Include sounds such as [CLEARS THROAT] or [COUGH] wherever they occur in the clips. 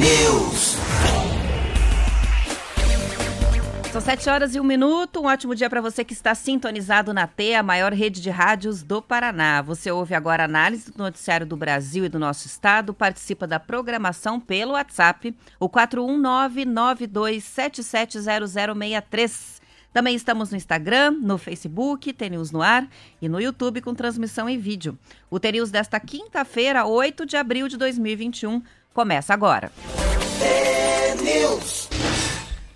T-News. São sete horas e um minuto. Um ótimo dia para você que está sintonizado na T, a maior rede de rádios do Paraná. Você ouve agora a análise do noticiário do Brasil e do nosso estado. Participa da programação pelo WhatsApp, o 41992770063. Também estamos no Instagram, no Facebook, TNews no ar e no YouTube com transmissão em vídeo. O TNews desta quinta-feira, 8 de abril de 2021, começa agora.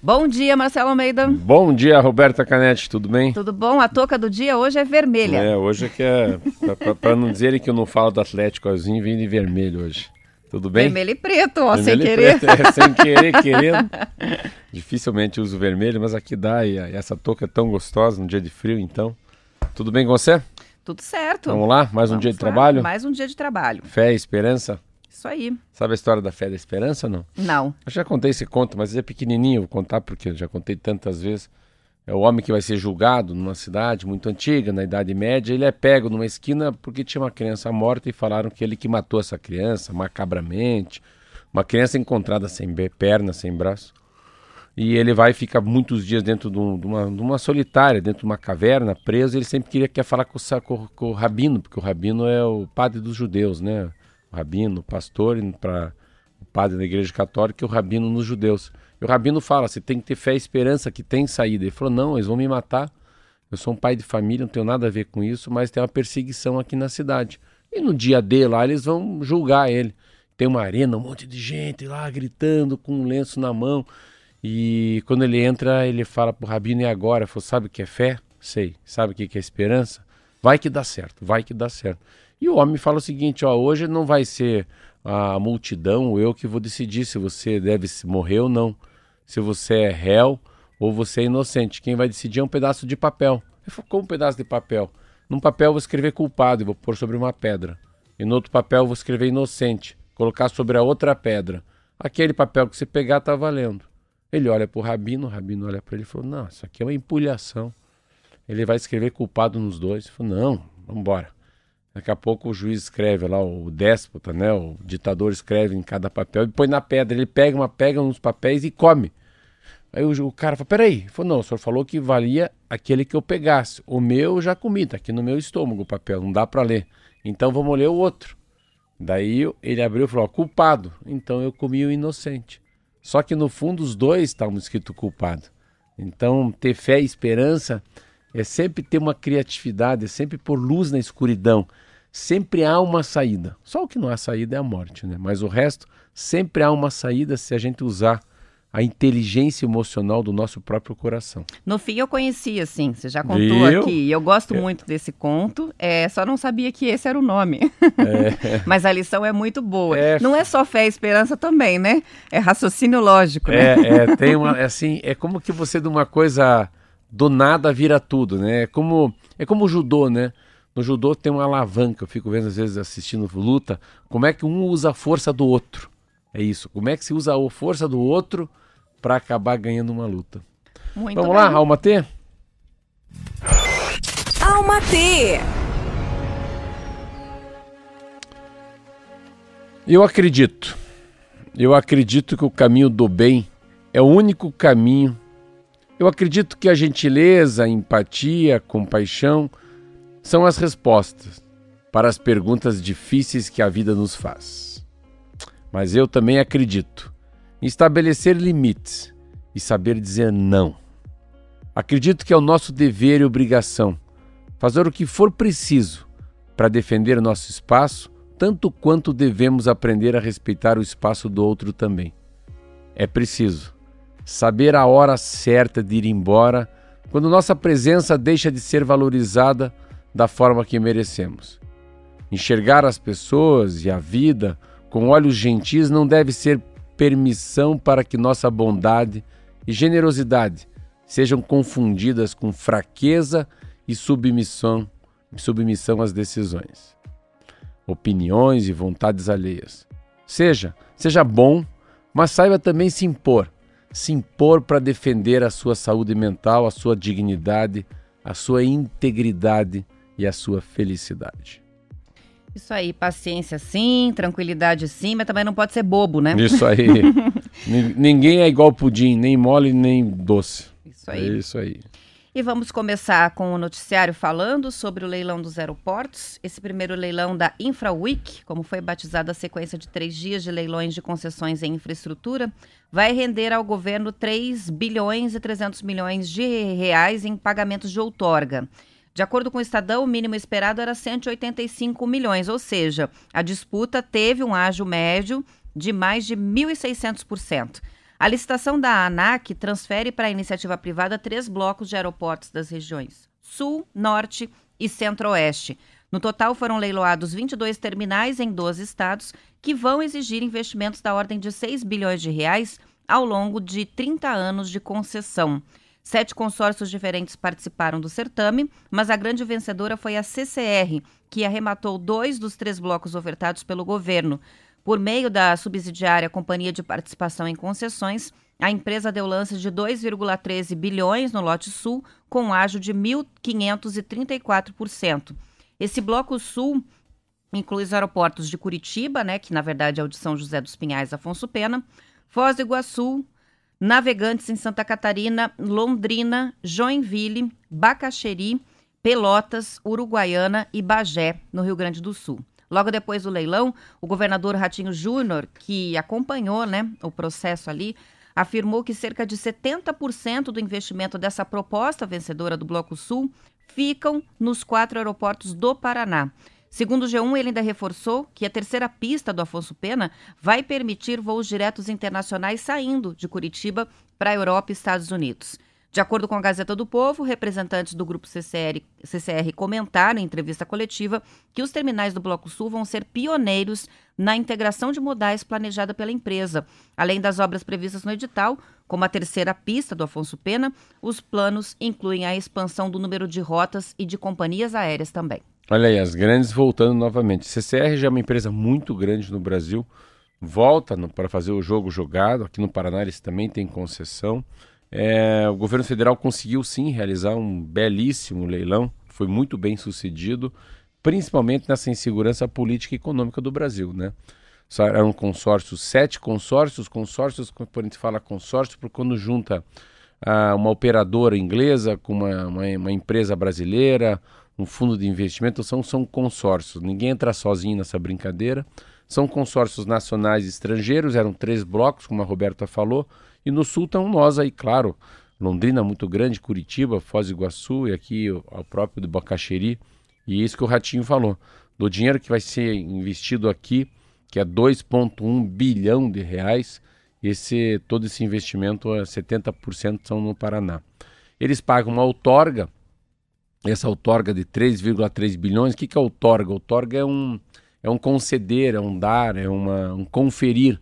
Bom dia, Marcelo Almeida. Bom dia, Roberta Canetti, tudo bem? Tudo bom? A touca do dia hoje é vermelha. É, hoje é que é. Para não dizerem que eu não falo do Atlético, eu vim de vermelho hoje. Tudo bem? Vermelho e preto, ó, Vermelho sem querer. preto, é, sem querer, [LAUGHS] querendo. Dificilmente uso vermelho, mas aqui dá. E, essa touca é tão gostosa num dia de frio, então. Tudo bem com você? Tudo certo. Vamos lá? Mais um Vamos dia de lá. trabalho? Mais um dia de trabalho. Fé e esperança? Isso aí. Sabe a história da fé da esperança ou não? Não. Eu já contei esse conto, mas é pequenininho, vou contar porque eu já contei tantas vezes. É o homem que vai ser julgado numa cidade muito antiga, na Idade Média. Ele é pego numa esquina porque tinha uma criança morta e falaram que ele que matou essa criança, macabramente. Uma criança encontrada sem perna, sem braço. E ele vai e fica muitos dias dentro de, um- de uma, de uma solitária, dentro de uma caverna, preso. Ele sempre queria quer falar com o, com o rabino, porque o rabino é o padre dos judeus, né? Rabino, pastor, para o padre da igreja católica e o rabino nos judeus. E o rabino fala: você tem que ter fé e esperança que tem saída. Ele falou: não, eles vão me matar. Eu sou um pai de família, não tenho nada a ver com isso, mas tem uma perseguição aqui na cidade. E no dia D lá eles vão julgar ele. Tem uma arena, um monte de gente lá gritando com um lenço na mão. E quando ele entra, ele fala pro rabino: e agora? Ele falou: sabe o que é fé? Sei. Sabe o que é esperança? Vai que dá certo, vai que dá certo. E o homem fala o seguinte: ó, hoje não vai ser a multidão, eu que vou decidir se você deve morrer ou não. Se você é réu ou você é inocente. Quem vai decidir é um pedaço de papel. Como um pedaço de papel? Num papel eu vou escrever culpado e vou pôr sobre uma pedra. E no outro papel eu vou escrever inocente, colocar sobre a outra pedra. Aquele papel que você pegar tá valendo. Ele olha pro rabino, o rabino olha para ele e falou: Não, isso aqui é uma empulhação. Ele vai escrever culpado nos dois. Ele falou: Não, vamos embora. Daqui a pouco o juiz escreve lá, o déspota, né? O ditador escreve em cada papel e põe na pedra. Ele pega uma, pega uns papéis e come. Aí o, o cara fala: Peraí, ele falou: Não, o senhor falou que valia aquele que eu pegasse. O meu eu já comi, tá aqui no meu estômago o papel, não dá para ler. Então vamos ler o outro. Daí ele abriu e falou: ó, culpado. Então eu comi o inocente. Só que no fundo os dois estavam escrito culpado. Então ter fé e esperança é sempre ter uma criatividade, é sempre pôr luz na escuridão. Sempre há uma saída. Só o que não há saída é a morte, né? Mas o resto sempre há uma saída se a gente usar a inteligência emocional do nosso próprio coração. No fim eu conheci, assim, você já contou Viu? aqui. E eu gosto muito desse conto, é, só não sabia que esse era o nome. [LAUGHS] Mas a lição é muito boa. É. Não é só fé e esperança também, né? É raciocínio lógico, né? É, é, tem uma, é assim, é como que você de uma coisa do nada vira tudo, né? É como, é como o judô, né? No judô tem uma alavanca, eu fico vendo às vezes assistindo luta, como é que um usa a força do outro. É isso, como é que se usa a força do outro para acabar ganhando uma luta. Muito Vamos bem. lá, Alma T? Alma T. Eu acredito. Eu acredito que o caminho do bem é o único caminho. Eu acredito que a gentileza, a empatia, a compaixão são as respostas para as perguntas difíceis que a vida nos faz. Mas eu também acredito em estabelecer limites e saber dizer não. Acredito que é o nosso dever e obrigação fazer o que for preciso para defender nosso espaço, tanto quanto devemos aprender a respeitar o espaço do outro também. É preciso saber a hora certa de ir embora quando nossa presença deixa de ser valorizada da forma que merecemos. Enxergar as pessoas e a vida com olhos gentis não deve ser permissão para que nossa bondade e generosidade sejam confundidas com fraqueza e submissão, submissão às decisões, opiniões e vontades alheias. Seja, seja bom, mas saiba também se impor, se impor para defender a sua saúde mental, a sua dignidade, a sua integridade e a sua felicidade. Isso aí, paciência sim, tranquilidade sim, mas também não pode ser bobo, né? Isso aí. [LAUGHS] Ninguém é igual pudim, nem mole nem doce. Isso aí. É isso aí. E vamos começar com o noticiário falando sobre o leilão dos aeroportos. Esse primeiro leilão da InfraWeek, como foi batizada a sequência de três dias de leilões de concessões em infraestrutura, vai render ao governo 3 bilhões e 300 milhões de reais em pagamentos de outorga. De acordo com o Estadão, o mínimo esperado era 185 milhões, ou seja, a disputa teve um ágio médio de mais de 1.600%. A licitação da ANAC transfere para a iniciativa privada três blocos de aeroportos das regiões Sul, Norte e Centro-Oeste. No total, foram leiloados 22 terminais em 12 estados, que vão exigir investimentos da ordem de 6 bilhões de reais ao longo de 30 anos de concessão. Sete consórcios diferentes participaram do certame, mas a grande vencedora foi a CCR, que arrematou dois dos três blocos ofertados pelo governo. Por meio da subsidiária Companhia de Participação em Concessões, a empresa deu lance de 2,13 bilhões no lote sul, com um ágio de 1.534%. Esse bloco sul inclui os aeroportos de Curitiba, né, que na verdade é o de São José dos Pinhais, Afonso Pena, Foz do Iguaçu, Navegantes em Santa Catarina, Londrina, Joinville, Bacaxeri, Pelotas, Uruguaiana e Bagé, no Rio Grande do Sul. Logo depois do leilão, o governador Ratinho Júnior, que acompanhou né, o processo ali, afirmou que cerca de 70% do investimento dessa proposta vencedora do Bloco Sul ficam nos quatro aeroportos do Paraná. Segundo o G1, ele ainda reforçou que a terceira pista do Afonso Pena vai permitir voos diretos internacionais saindo de Curitiba para a Europa e Estados Unidos. De acordo com a Gazeta do Povo, representantes do grupo CCR, CCR comentaram em entrevista coletiva que os terminais do Bloco Sul vão ser pioneiros na integração de modais planejada pela empresa. Além das obras previstas no edital, como a terceira pista do Afonso Pena, os planos incluem a expansão do número de rotas e de companhias aéreas também. Olha aí, as grandes voltando novamente. CCR já é uma empresa muito grande no Brasil, volta para fazer o jogo jogado. Aqui no Paraná eles também têm concessão. É, o governo federal conseguiu sim realizar um belíssimo leilão, foi muito bem sucedido, principalmente nessa insegurança política e econômica do Brasil. Né? Só eram consórcios, sete consórcios, consórcios, quando a gente fala consórcio, porque quando junta ah, uma operadora inglesa com uma, uma, uma empresa brasileira, um fundo de investimento, são, são consórcios. Ninguém entra sozinho nessa brincadeira. São consórcios nacionais e estrangeiros, eram três blocos, como a Roberta falou, e no sul estão nós aí, claro. Londrina muito grande, Curitiba, Foz do Iguaçu e aqui o, o próprio de Bacaxeri. E isso que o Ratinho falou. Do dinheiro que vai ser investido aqui, que é 2,1 bilhão de reais, esse todo esse investimento, 70% são no Paraná. Eles pagam uma outorga essa outorga de 3,3 bilhões, o que, que é outorga? Outorga é um, é um conceder, é um dar, é uma, um conferir.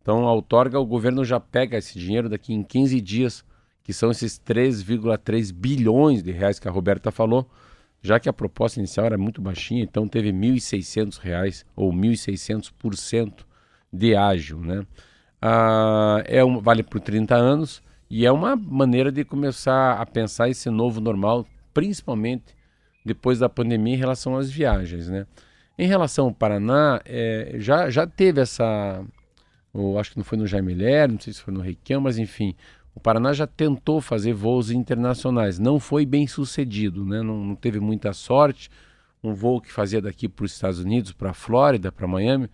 Então, a outorga, o governo já pega esse dinheiro daqui em 15 dias, que são esses 3,3 bilhões de reais que a Roberta falou, já que a proposta inicial era muito baixinha, então teve R$ 1.600 ou 1.600% de ágio. Né? Ah, é um, vale por 30 anos e é uma maneira de começar a pensar esse novo normal principalmente depois da pandemia em relação às viagens, né? Em relação ao Paraná, é, já, já teve essa, ou acho que não foi no Jaime Ler, não sei se foi no Requião, mas enfim, o Paraná já tentou fazer voos internacionais, não foi bem sucedido, né? não, não teve muita sorte. Um voo que fazia daqui para os Estados Unidos, para a Flórida, para Miami,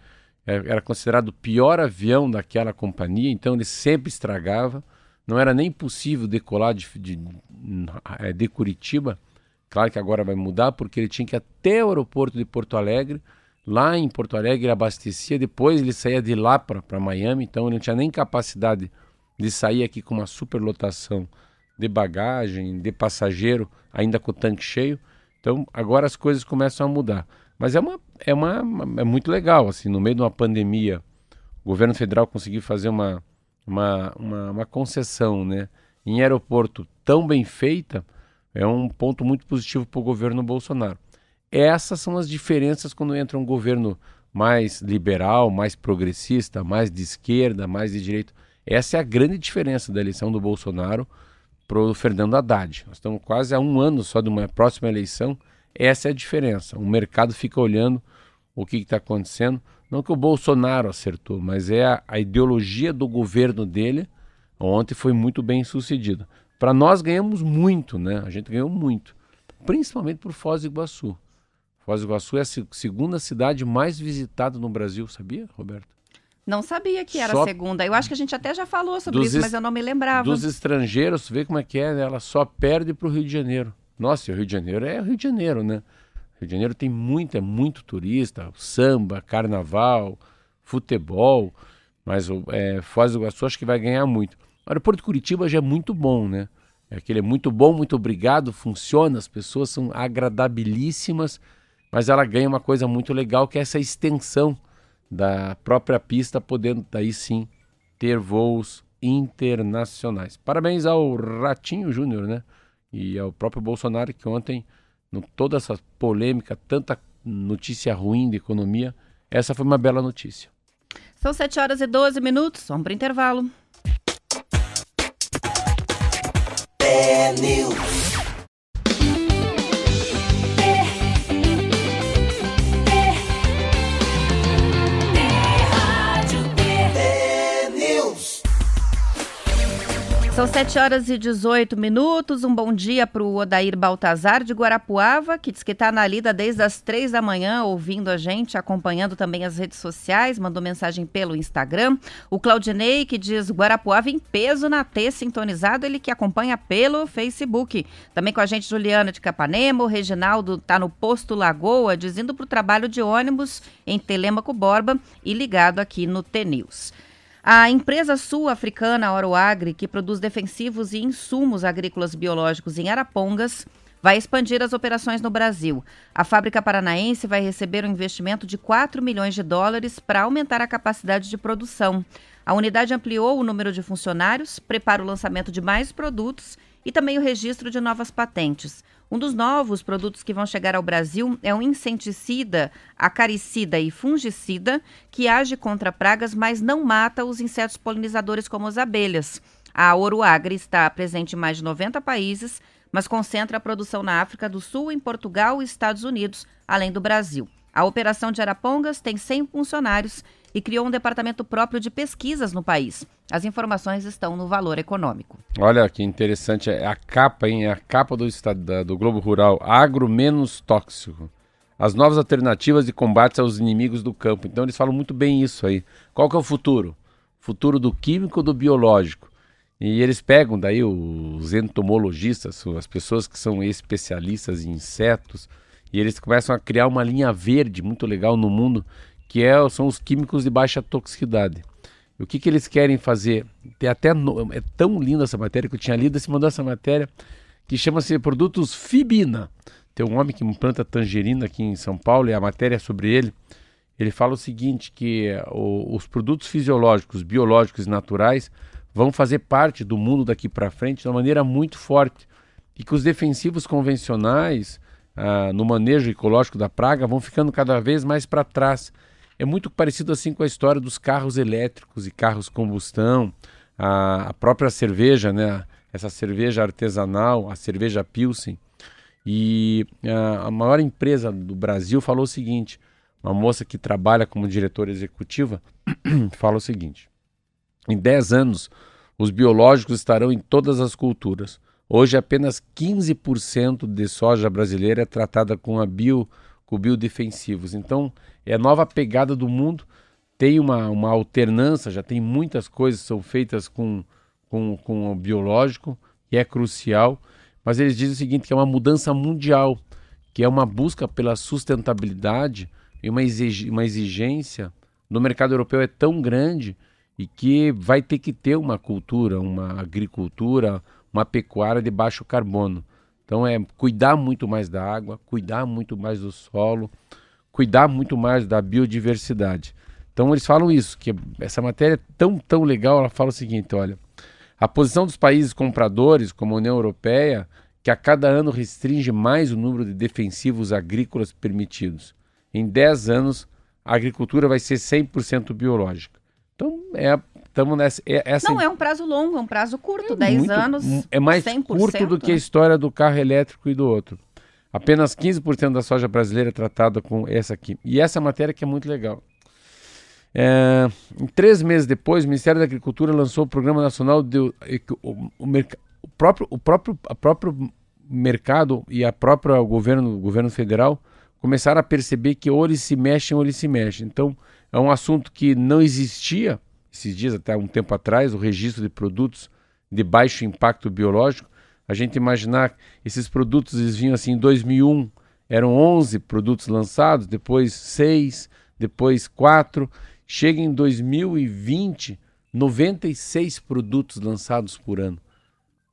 é, era considerado o pior avião daquela companhia, então ele sempre estragava. Não era nem possível decolar de, de, é, de Curitiba. Claro que agora vai mudar, porque ele tinha que ir até o aeroporto de Porto Alegre. Lá em Porto Alegre ele abastecia, depois ele saía de lá para Miami, então ele não tinha nem capacidade de sair aqui com uma superlotação de bagagem, de passageiro, ainda com o tanque cheio. Então agora as coisas começam a mudar. Mas é uma, é uma, é muito legal assim, no meio de uma pandemia, o governo federal conseguir fazer uma, uma, uma, uma concessão, né, em aeroporto tão bem feita, é um ponto muito positivo para o governo Bolsonaro. Essas são as diferenças quando entra um governo mais liberal, mais progressista, mais de esquerda, mais de direita. Essa é a grande diferença da eleição do Bolsonaro para o Fernando Haddad. Nós estamos quase a um ano só de uma próxima eleição. Essa é a diferença. O mercado fica olhando o que está acontecendo. Não que o Bolsonaro acertou, mas é a, a ideologia do governo dele. Ontem foi muito bem sucedida. Para nós ganhamos muito, né? A gente ganhou muito, principalmente por Foz do Iguaçu. Foz do Iguaçu é a segunda cidade mais visitada no Brasil, sabia, Roberto? Não sabia que era só... a segunda. Eu acho que a gente até já falou sobre isso, mas eu não me lembrava. Dos estrangeiros, vê como é que é, né? ela só perde para o Rio de Janeiro. Nossa, o Rio de Janeiro é o Rio de Janeiro, né? Rio de Janeiro tem muito, é muito turista, samba, carnaval, futebol, mas é, Foz do Iguaçu acho que vai ganhar muito. O Porto Curitiba já é muito bom, né? É aquele é muito bom, muito obrigado, funciona, as pessoas são agradabilíssimas, mas ela ganha uma coisa muito legal que é essa extensão da própria pista, podendo daí sim ter voos internacionais. Parabéns ao Ratinho Júnior, né? E ao próprio Bolsonaro que ontem, no, toda essa polêmica, tanta notícia ruim de economia, essa foi uma bela notícia. São 7 horas e 12 minutos, vamos para o intervalo. News. São 7 horas e 18 minutos. Um bom dia para o Odair Baltazar de Guarapuava, que diz que está na lida desde as 3 da manhã, ouvindo a gente, acompanhando também as redes sociais, mandou mensagem pelo Instagram. O Claudinei, que diz Guarapuava em peso na T, sintonizado, ele que acompanha pelo Facebook. Também com a gente, Juliana de Capanema. O Reginaldo está no posto Lagoa, dizendo para o trabalho de ônibus em Telemaco Borba e ligado aqui no T-News. A empresa sul-africana Oroagri, que produz defensivos e insumos agrícolas biológicos em Arapongas, vai expandir as operações no Brasil. A fábrica paranaense vai receber um investimento de 4 milhões de dólares para aumentar a capacidade de produção. A unidade ampliou o número de funcionários, prepara o lançamento de mais produtos e também o registro de novas patentes. Um dos novos produtos que vão chegar ao Brasil é um inseticida, acaricida e fungicida que age contra pragas, mas não mata os insetos polinizadores como as abelhas. A Oroagri está presente em mais de 90 países, mas concentra a produção na África do Sul, em Portugal e Estados Unidos, além do Brasil. A operação de Arapongas tem 100 funcionários e criou um departamento próprio de pesquisas no país. As informações estão no Valor Econômico. Olha que interessante, é a capa, hein? É a capa do, estado, do Globo Rural, agro menos tóxico. As novas alternativas de combate aos inimigos do campo. Então eles falam muito bem isso aí. Qual que é o futuro? Futuro do químico ou do biológico? E eles pegam daí os entomologistas, as pessoas que são especialistas em insetos, e eles começam a criar uma linha verde muito legal no mundo que é, são os químicos de baixa toxicidade. O que, que eles querem fazer? Tem até no, é tão linda essa matéria que eu tinha lido, se mandou essa matéria que chama-se produtos Fibina. Tem um homem que planta tangerina aqui em São Paulo e a matéria é sobre ele. Ele fala o seguinte, que o, os produtos fisiológicos, biológicos e naturais vão fazer parte do mundo daqui para frente de uma maneira muito forte e que os defensivos convencionais ah, no manejo ecológico da praga vão ficando cada vez mais para trás é muito parecido assim com a história dos carros elétricos e carros combustão, a, a própria cerveja, né? Essa cerveja artesanal, a cerveja Pilsen. E a, a maior empresa do Brasil falou o seguinte: uma moça que trabalha como diretora executiva [CLEARS THROAT] fala o seguinte: em 10 anos, os biológicos estarão em todas as culturas. Hoje, apenas 15% de soja brasileira é tratada com a bio com biodefensivos. Então, é a nova pegada do mundo. Tem uma, uma alternância, já tem muitas coisas que são feitas com, com, com o biológico, e é crucial. Mas eles dizem o seguinte, que é uma mudança mundial, que é uma busca pela sustentabilidade e uma, exig uma exigência no mercado europeu é tão grande e que vai ter que ter uma cultura, uma agricultura, uma pecuária de baixo carbono. Então é cuidar muito mais da água, cuidar muito mais do solo, cuidar muito mais da biodiversidade. Então eles falam isso, que essa matéria é tão, tão legal, ela fala o seguinte, olha, a posição dos países compradores, como a União Europeia, que a cada ano restringe mais o número de defensivos agrícolas permitidos. Em 10 anos, a agricultura vai ser 100% biológica. Então, é, estamos nessa. É, essa... Não é um prazo longo, é um prazo curto, é 10 muito, anos. É mais 100%, curto do que a história do carro elétrico e do outro. Apenas 15% da soja brasileira é tratada com essa aqui. E essa matéria que é muito legal. É, três meses depois, o Ministério da Agricultura lançou o Programa Nacional de o, o, o, o próprio, o próprio, a próprio mercado e a própria governo, o governo federal começaram a perceber que ou eles se mexem ou eles se mexem. Então, é um assunto que não existia esses dias, até um tempo atrás, o registro de produtos de baixo impacto biológico. A gente imaginar esses produtos eles vinham assim em 2001, eram 11 produtos lançados, depois 6, depois 4. Chega em 2020, 96 produtos lançados por ano.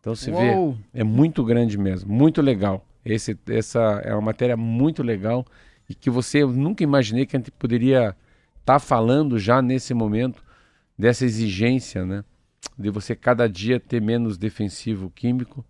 Então se Uou. vê, é muito grande mesmo, muito legal. Esse, essa é uma matéria muito legal e que você eu nunca imaginei que a gente poderia estar tá falando já nesse momento dessa exigência, né? De você cada dia ter menos defensivo químico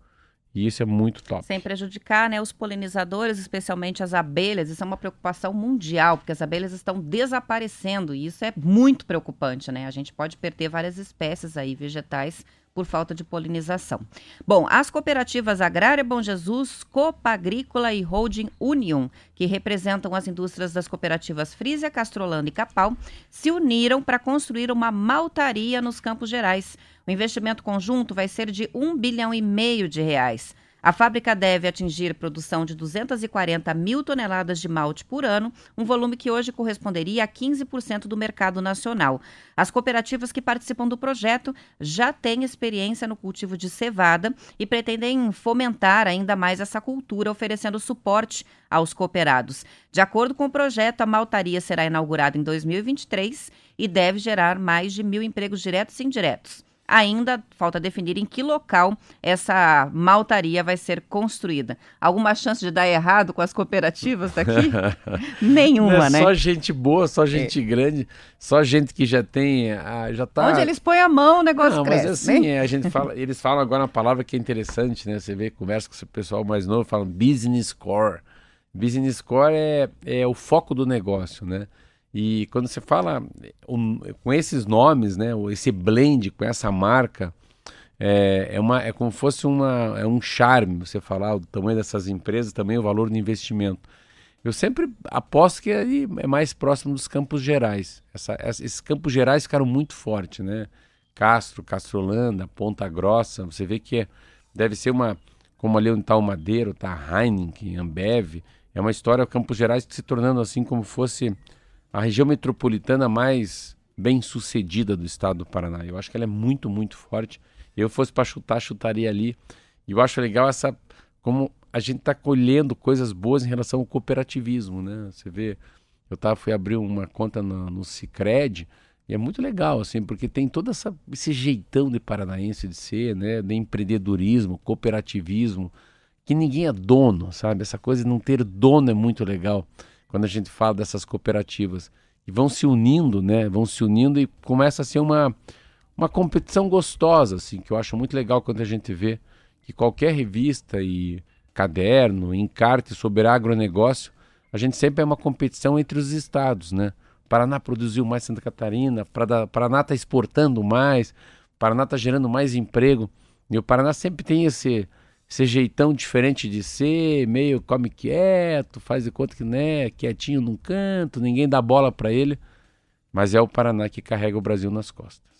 e isso é muito top. Sem prejudicar né, os polinizadores, especialmente as abelhas. Isso é uma preocupação mundial, porque as abelhas estão desaparecendo e isso é muito preocupante, né? A gente pode perder várias espécies aí vegetais por falta de polinização. Bom, as cooperativas Agrária Bom Jesus, Copa Agrícola e Holding Union, que representam as indústrias das cooperativas Frisia, Castrolano e Capal, se uniram para construir uma maltaria nos Campos Gerais. O investimento conjunto vai ser de um bilhão e meio de reais. A fábrica deve atingir produção de 240 mil toneladas de malte por ano, um volume que hoje corresponderia a 15% do mercado nacional. As cooperativas que participam do projeto já têm experiência no cultivo de cevada e pretendem fomentar ainda mais essa cultura, oferecendo suporte aos cooperados. De acordo com o projeto, a maltaria será inaugurada em 2023 e deve gerar mais de mil empregos diretos e indiretos. Ainda falta definir em que local essa maltaria vai ser construída. Alguma chance de dar errado com as cooperativas daqui? [LAUGHS] Nenhuma, é né? Só gente boa, só gente é. grande, só gente que já tem, ah, já tá. Onde eles põem a mão, o negócio Não, cresce. Mas assim, né? a gente fala, [LAUGHS] eles falam agora uma palavra que é interessante, né? Você vê, conversa com o pessoal mais novo, falam business core. Business core é, é o foco do negócio, né? E quando você fala um, com esses nomes, né, esse blend com essa marca, é, é, uma, é como se fosse uma, é um charme você falar o tamanho dessas empresas, também o valor do investimento. Eu sempre aposto que ali é mais próximo dos Campos Gerais. Essa, esses Campos Gerais ficaram muito fortes, né? Castro, Castrolanda, Ponta Grossa, você vê que é, deve ser uma, como ali onde está o Madeiro, está Heineken, Ambev, é uma história Campos Gerais se tornando assim como fosse a região metropolitana mais bem sucedida do estado do Paraná. Eu acho que ela é muito, muito forte. Eu fosse para chutar, chutaria ali. E eu acho legal essa como a gente está colhendo coisas boas em relação ao cooperativismo, né? Você vê, eu tava, fui abrir uma conta no, no Cicred e é muito legal, assim, porque tem todo essa, esse jeitão de paranaense de ser, né? De empreendedorismo, cooperativismo, que ninguém é dono, sabe? Essa coisa de não ter dono é muito legal quando a gente fala dessas cooperativas. E vão se unindo, né? Vão se unindo e começa a ser uma, uma competição gostosa, assim, que eu acho muito legal quando a gente vê que qualquer revista e caderno, encarte sobre agronegócio, a gente sempre é uma competição entre os estados, né? Paraná produziu mais Santa Catarina, Paraná está exportando mais, Paraná está gerando mais emprego. E o Paraná sempre tem esse, esse jeitão diferente de ser, meio come quieto, faz de conta que né, quietinho num canto, ninguém dá bola para ele, mas é o Paraná que carrega o Brasil nas costas.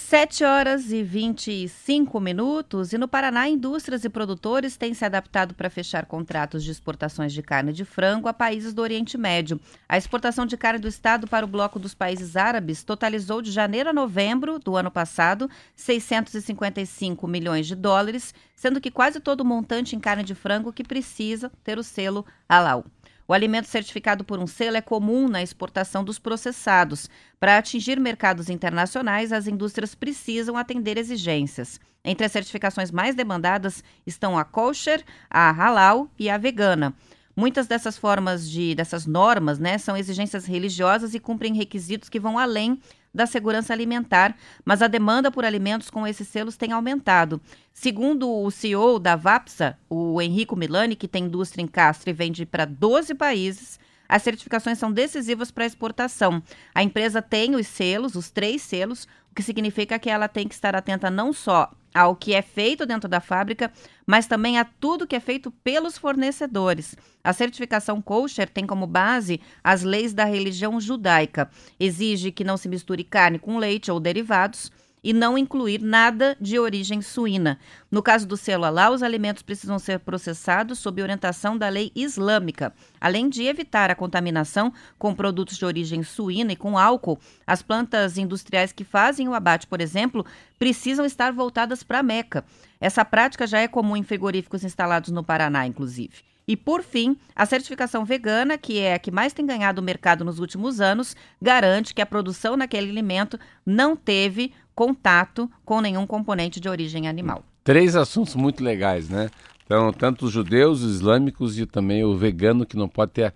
7 horas e 25 minutos. E no Paraná, indústrias e produtores têm se adaptado para fechar contratos de exportações de carne de frango a países do Oriente Médio. A exportação de carne do Estado para o bloco dos países árabes totalizou de janeiro a novembro do ano passado 655 milhões de dólares, sendo que quase todo o montante em carne de frango que precisa ter o selo halal. O alimento certificado por um selo é comum na exportação dos processados. Para atingir mercados internacionais, as indústrias precisam atender exigências. Entre as certificações mais demandadas estão a kosher, a halal e a vegana. Muitas dessas formas de dessas normas, né, são exigências religiosas e cumprem requisitos que vão além da segurança alimentar, mas a demanda por alimentos com esses selos tem aumentado. Segundo o CEO da Vapsa, o Henrico Milani, que tem indústria em Castro e vende para 12 países, as certificações são decisivas para a exportação. A empresa tem os selos, os três selos, que significa que ela tem que estar atenta não só ao que é feito dentro da fábrica, mas também a tudo que é feito pelos fornecedores. A certificação kosher tem como base as leis da religião judaica. Exige que não se misture carne com leite ou derivados e não incluir nada de origem suína. No caso do selo Alá, os alimentos precisam ser processados sob orientação da lei islâmica. Além de evitar a contaminação com produtos de origem suína e com álcool, as plantas industriais que fazem o abate, por exemplo, precisam estar voltadas para a Meca. Essa prática já é comum em frigoríficos instalados no Paraná, inclusive. E, por fim, a certificação vegana, que é a que mais tem ganhado o mercado nos últimos anos, garante que a produção naquele alimento não teve contato com nenhum componente de origem animal. Três assuntos muito legais, né? Então, tanto os judeus, os islâmicos e também o vegano que não pode ter.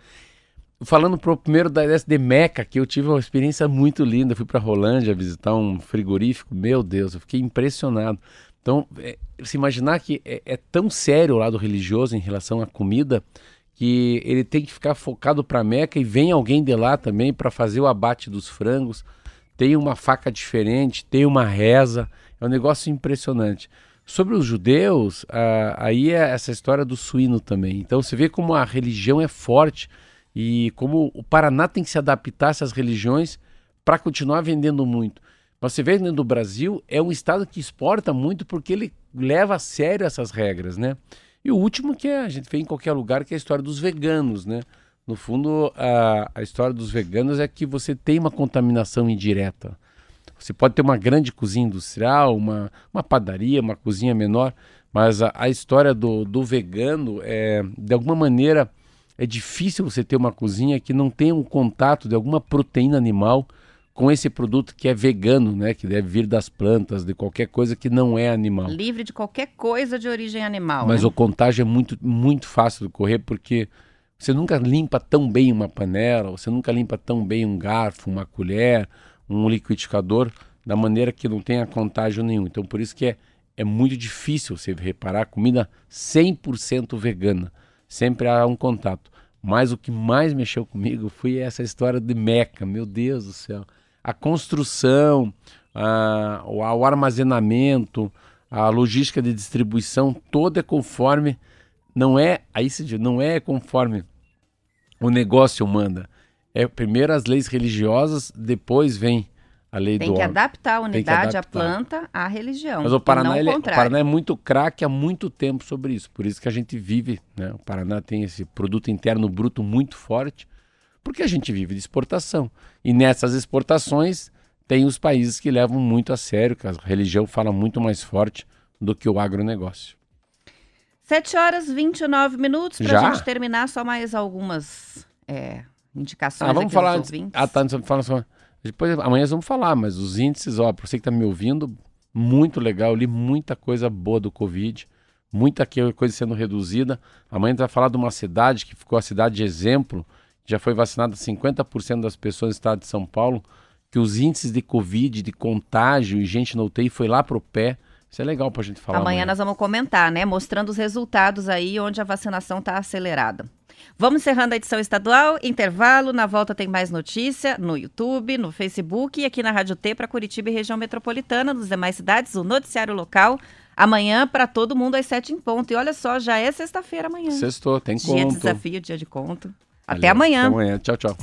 Falando pro primeiro da de Meca, que eu tive uma experiência muito linda, fui para Rolândia visitar um frigorífico, meu Deus, eu fiquei impressionado. Então, é, se imaginar que é, é, tão sério o lado religioso em relação à comida que ele tem que ficar focado para Meca e vem alguém de lá também para fazer o abate dos frangos tem uma faca diferente, tem uma reza, é um negócio impressionante. Sobre os judeus, ah, aí é essa história do suíno também. Então você vê como a religião é forte e como o Paraná tem que se adaptar a essas religiões para continuar vendendo muito. Mas você vê dentro do Brasil, é um estado que exporta muito porque ele leva a sério essas regras, né? E o último que é, a gente vê em qualquer lugar, que é a história dos veganos, né? No fundo, a, a história dos veganos é que você tem uma contaminação indireta. Você pode ter uma grande cozinha industrial, uma, uma padaria, uma cozinha menor, mas a, a história do, do vegano é, de alguma maneira, é difícil você ter uma cozinha que não tenha um contato de alguma proteína animal com esse produto que é vegano, né? Que deve vir das plantas, de qualquer coisa que não é animal. Livre de qualquer coisa de origem animal. Mas né? o contágio é muito, muito fácil de correr porque você nunca limpa tão bem uma panela, você nunca limpa tão bem um garfo, uma colher, um liquidificador, da maneira que não tenha contágio nenhum. Então, por isso que é, é muito difícil você reparar comida 100% vegana. Sempre há um contato. Mas o que mais mexeu comigo foi essa história de Meca, meu Deus do céu. A construção, a, o, armazenamento, a logística de distribuição, toda é conforme. Não é, aí se diz, não é conforme o negócio manda. É primeiro as leis religiosas, depois vem a lei Tem do que homem. adaptar a unidade, a planta, à religião. Mas o Paraná, ele é- o. Paraná é muito craque há muito tempo sobre isso. Por isso que a gente vive, né? O Paraná tem esse produto interno bruto muito forte, porque a gente vive de exportação. E nessas exportações tem os países que levam muito a sério, que a religião fala muito mais forte do que o agronegócio. 7 horas e 29 minutos para a gente terminar, só mais algumas é, indicações Ah, vamos falar antes. Ah, tá, antes de falar só. Depois, amanhã nós vamos falar, mas os índices, ó, para você que está me ouvindo, muito legal. Eu li muita coisa boa do Covid, muita coisa sendo reduzida. Amanhã a gente vai falar de uma cidade que ficou a cidade de exemplo, já foi vacinada 50% das pessoas no estado de São Paulo, que os índices de Covid, de contágio e gente no UTI foi lá pro pé. Isso é legal pra gente falar. Amanhã nós vamos comentar, né? Mostrando os resultados aí onde a vacinação está acelerada. Vamos encerrando a edição estadual, intervalo. Na volta tem mais notícia no YouTube, no Facebook e aqui na Rádio T para Curitiba e região metropolitana, nos demais cidades, o noticiário local. Amanhã para todo mundo às sete em ponto. E olha só, já é sexta-feira amanhã. Sextou, tem Dia de conto. desafio, dia de conto. Até Valeu. amanhã. Até amanhã. Tchau, tchau.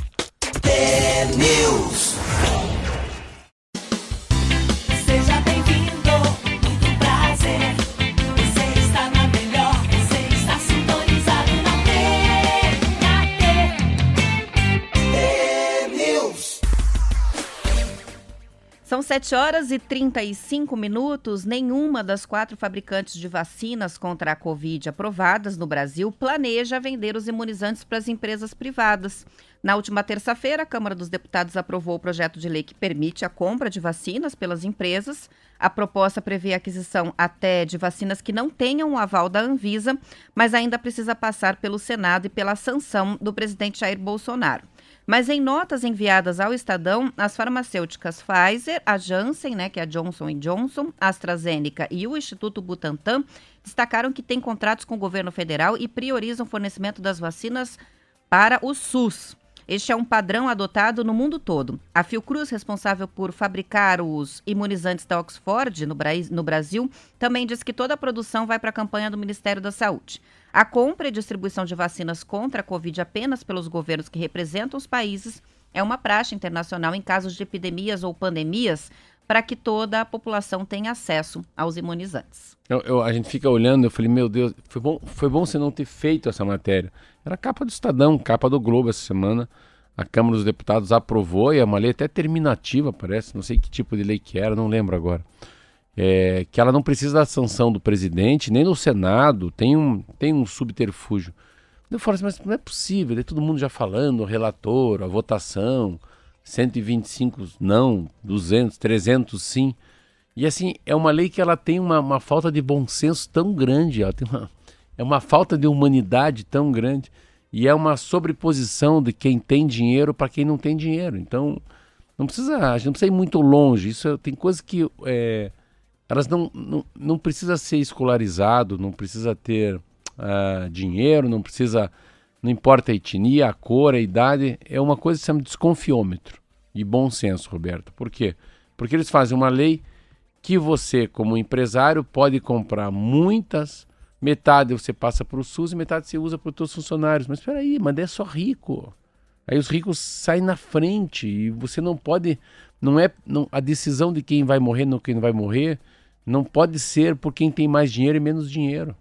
São 7 horas e 35 minutos. Nenhuma das quatro fabricantes de vacinas contra a Covid aprovadas no Brasil planeja vender os imunizantes para as empresas privadas. Na última terça-feira, a Câmara dos Deputados aprovou o projeto de lei que permite a compra de vacinas pelas empresas. A proposta prevê a aquisição até de vacinas que não tenham o aval da Anvisa, mas ainda precisa passar pelo Senado e pela sanção do presidente Jair Bolsonaro. Mas em notas enviadas ao Estadão, as farmacêuticas Pfizer, a Janssen, né, que é a Johnson Johnson, AstraZeneca e o Instituto Butantan destacaram que têm contratos com o governo federal e priorizam o fornecimento das vacinas para o SUS. Este é um padrão adotado no mundo todo. A Fiocruz, responsável por fabricar os imunizantes da Oxford no Brasil, também diz que toda a produção vai para a campanha do Ministério da Saúde. A compra e distribuição de vacinas contra a Covid apenas pelos governos que representam os países é uma praxe internacional em casos de epidemias ou pandemias para que toda a população tenha acesso aos imunizantes. Eu, eu, a gente fica olhando, eu falei, meu Deus, foi bom, foi bom você não ter feito essa matéria. Era capa do Estadão, capa do Globo essa semana. A Câmara dos Deputados aprovou e é uma lei até terminativa, parece, não sei que tipo de lei que era, não lembro agora é, que ela não precisa da sanção do presidente, nem do Senado, tem um, tem um subterfúgio. Eu falo assim, mas não é possível, é todo mundo já falando, o relator, a votação, 125 não, 200, 300 sim. E assim, é uma lei que ela tem uma, uma falta de bom senso tão grande, ela tem uma, é uma falta de humanidade tão grande. E é uma sobreposição de quem tem dinheiro para quem não tem dinheiro. Então, não precisa, não precisa ir muito longe. Isso tem coisas que é, elas não, não, não precisa ser escolarizado, não precisa ter uh, dinheiro, não precisa, não importa a etnia, a cor, a idade, é uma coisa que se chama desconfiômetro e bom senso, Roberto. Por quê? Porque eles fazem uma lei que você, como empresário, pode comprar muitas, metade você passa para o SUS e metade você usa para os seus funcionários. Mas espera aí, mas é só rico. Aí os ricos saem na frente e você não pode, não é não, a decisão de quem vai morrer, não quem não vai morrer, não pode ser por quem tem mais dinheiro e menos dinheiro.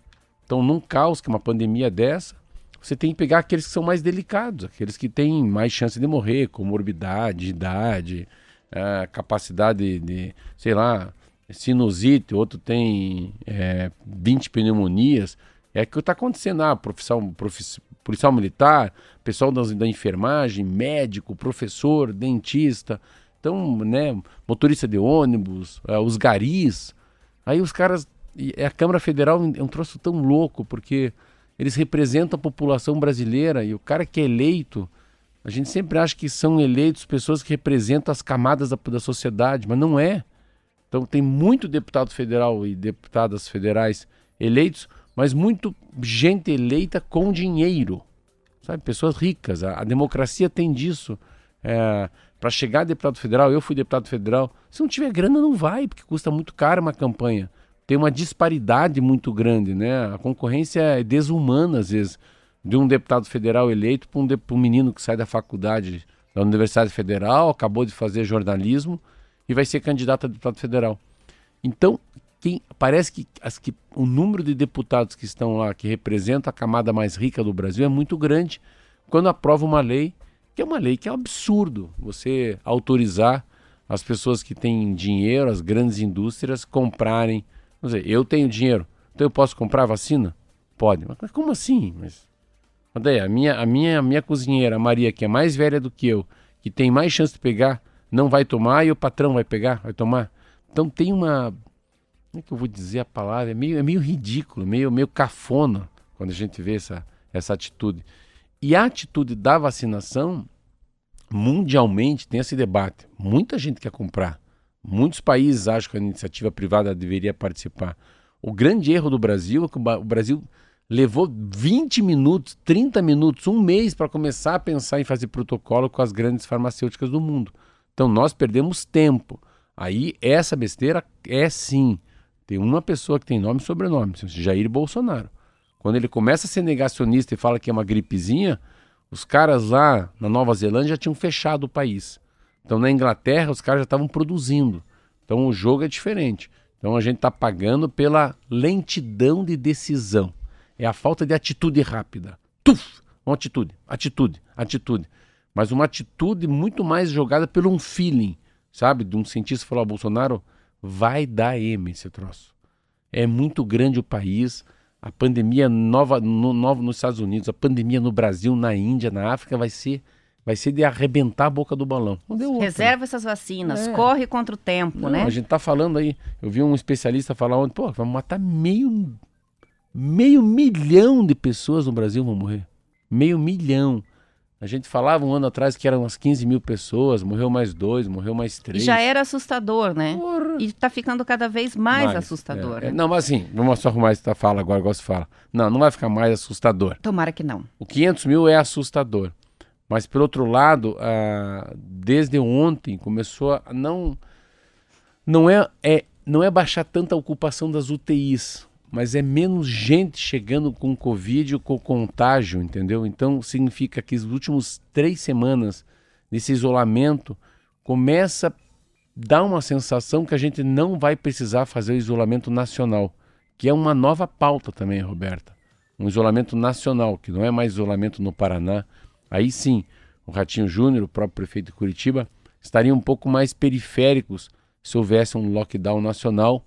Então, num caos, que uma pandemia dessa, você tem que pegar aqueles que são mais delicados, aqueles que têm mais chance de morrer, comorbidade, idade, é, capacidade de, sei lá, sinusite, outro tem é, 20 pneumonias. É o que está acontecendo. Ah, profissão, profiss, policial militar, pessoal da, da enfermagem, médico, professor, dentista, então, né, motorista de ônibus, é, os garis, Aí os caras. A Câmara Federal é um troço tão louco, porque eles representam a população brasileira e o cara que é eleito, a gente sempre acha que são eleitos pessoas que representam as camadas da, da sociedade, mas não é. Então tem muito deputado federal e deputadas federais eleitos, mas muito gente eleita com dinheiro, sabe? Pessoas ricas. A, a democracia tem disso. É, para chegar a deputado federal, eu fui deputado federal. Se não tiver grana, não vai, porque custa muito caro uma campanha. Tem uma disparidade muito grande, né? A concorrência é desumana, às vezes, de um deputado federal eleito para um, um menino que sai da faculdade da Universidade Federal, acabou de fazer jornalismo e vai ser candidato a deputado federal. Então, quem, parece que, as, que o número de deputados que estão lá, que representam a camada mais rica do Brasil, é muito grande. Quando aprova uma lei que é uma lei que é um absurdo você autorizar as pessoas que têm dinheiro, as grandes indústrias, comprarem. Vamos dizer, eu tenho dinheiro, então eu posso comprar vacina? Pode. Mas como assim? Mas, daí, a minha, a minha, a minha cozinheira, a Maria, que é mais velha do que eu, que tem mais chance de pegar, não vai tomar e o patrão vai pegar, vai tomar. Então tem uma. Como é que eu vou dizer a palavra? É meio, é meio ridículo, meio, meio cafona quando a gente vê essa, essa atitude. E a atitude da vacinação, mundialmente, tem esse debate. Muita gente quer comprar. Muitos países acham que a iniciativa privada deveria participar. O grande erro do Brasil é que o Brasil levou 20 minutos, 30 minutos, um mês para começar a pensar em fazer protocolo com as grandes farmacêuticas do mundo. Então nós perdemos tempo. Aí essa besteira é sim. Tem uma pessoa que tem nome e sobrenome, Jair Bolsonaro. Quando ele começa a ser negacionista e fala que é uma gripezinha, os caras lá na Nova Zelândia já tinham fechado o país. Então na Inglaterra os caras já estavam produzindo. Então o jogo é diferente. Então a gente está pagando pela lentidão de decisão. É a falta de atitude rápida. Tuf! Uma atitude, atitude, atitude. Mas uma atitude muito mais jogada pelo um feeling. sabe? De um cientista falou, "Ó, Bolsonaro, vai dar M esse troço. É muito grande o país, a pandemia nova, no, nova nos Estados Unidos, a pandemia no Brasil, na Índia, na África, vai ser, vai ser de arrebentar a boca do balão. Não deu outra. Reserva essas vacinas, É. corre contra o tempo, Não, né? A gente tá falando aí. Eu vi um especialista falar ontem, pô, vai matar meio, meio milhão de pessoas no Brasil vão morrer. Meio milhão. A gente falava um ano atrás que eram umas 15 mil pessoas, morreu mais dois, morreu mais E três. já era assustador, né? Porra. E tá ficando cada vez mais, Mais, assustador. é. né? Não, mas assim, vamos só arrumar essa fala agora, igual você fala. Não, não vai ficar mais assustador. Tomara que não. O 500 mil é assustador. Mas, por outro lado, ah, desde ontem começou a não. Não é, é, não é baixar tanta a ocupação das UTIs, mas é menos gente chegando com Covid ou com contágio, entendeu? Então, significa que as últimas três semanas desse isolamento começa a dar uma sensação que a gente não vai precisar fazer o isolamento nacional, que é uma nova pauta também, Roberta um isolamento nacional, que não é mais isolamento no Paraná. Aí sim, o Ratinho Júnior, o próprio prefeito de Curitiba, estariam um pouco mais periféricos se houvesse um lockdown nacional,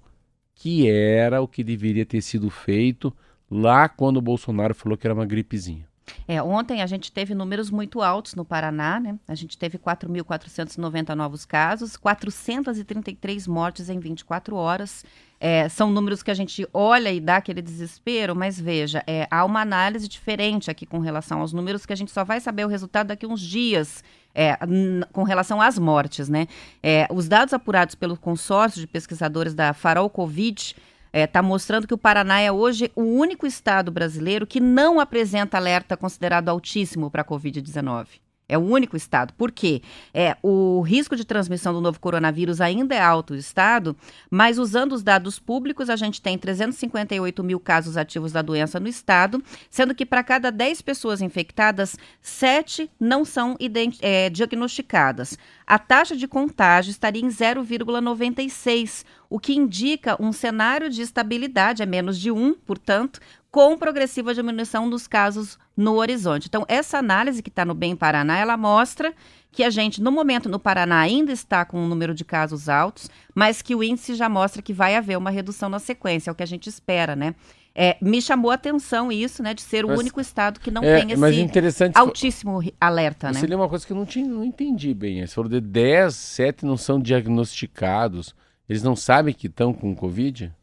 que era o que deveria ter sido feito lá quando o Bolsonaro falou que era uma gripezinha. É, ontem a gente teve números muito altos no Paraná, né? A gente teve 4.490 novos casos, 433 mortes em 24 horas. É, são números que a gente olha e dá aquele desespero, mas veja, é, há uma análise diferente aqui com relação aos números que a gente só vai saber o resultado daqui uns dias. é, com relação às mortes, né? É, os dados apurados pelo consórcio de pesquisadores da Farol Covid está mostrando que o Paraná é hoje o único estado brasileiro que não apresenta alerta considerado altíssimo para a Covid-19. É o único estado. Por quê? É, o risco de transmissão do novo coronavírus ainda é alto no estado, mas usando os dados públicos, a gente tem 358 mil casos ativos da doença no estado, sendo que para cada 10 pessoas infectadas, 7 não são é, diagnosticadas. A taxa de contágio estaria em 0,96, o que indica um cenário de estabilidade, é menos de 1, portanto, com progressiva diminuição dos casos no horizonte. Então, essa análise que está no Bem Paraná, ela mostra que a gente, no momento, no Paraná, ainda está com um número de casos altos, mas que o índice já mostra que vai haver uma redução na sequência, é o que a gente espera, né? É, me chamou a atenção isso, né, de ser o Mas- único estado que não é, tem esse altíssimo alerta, né? leu uma coisa que eu não, tinha, não entendi bem. Você falou de 10, 7 não são diagnosticados. Eles não sabem que estão com Covid?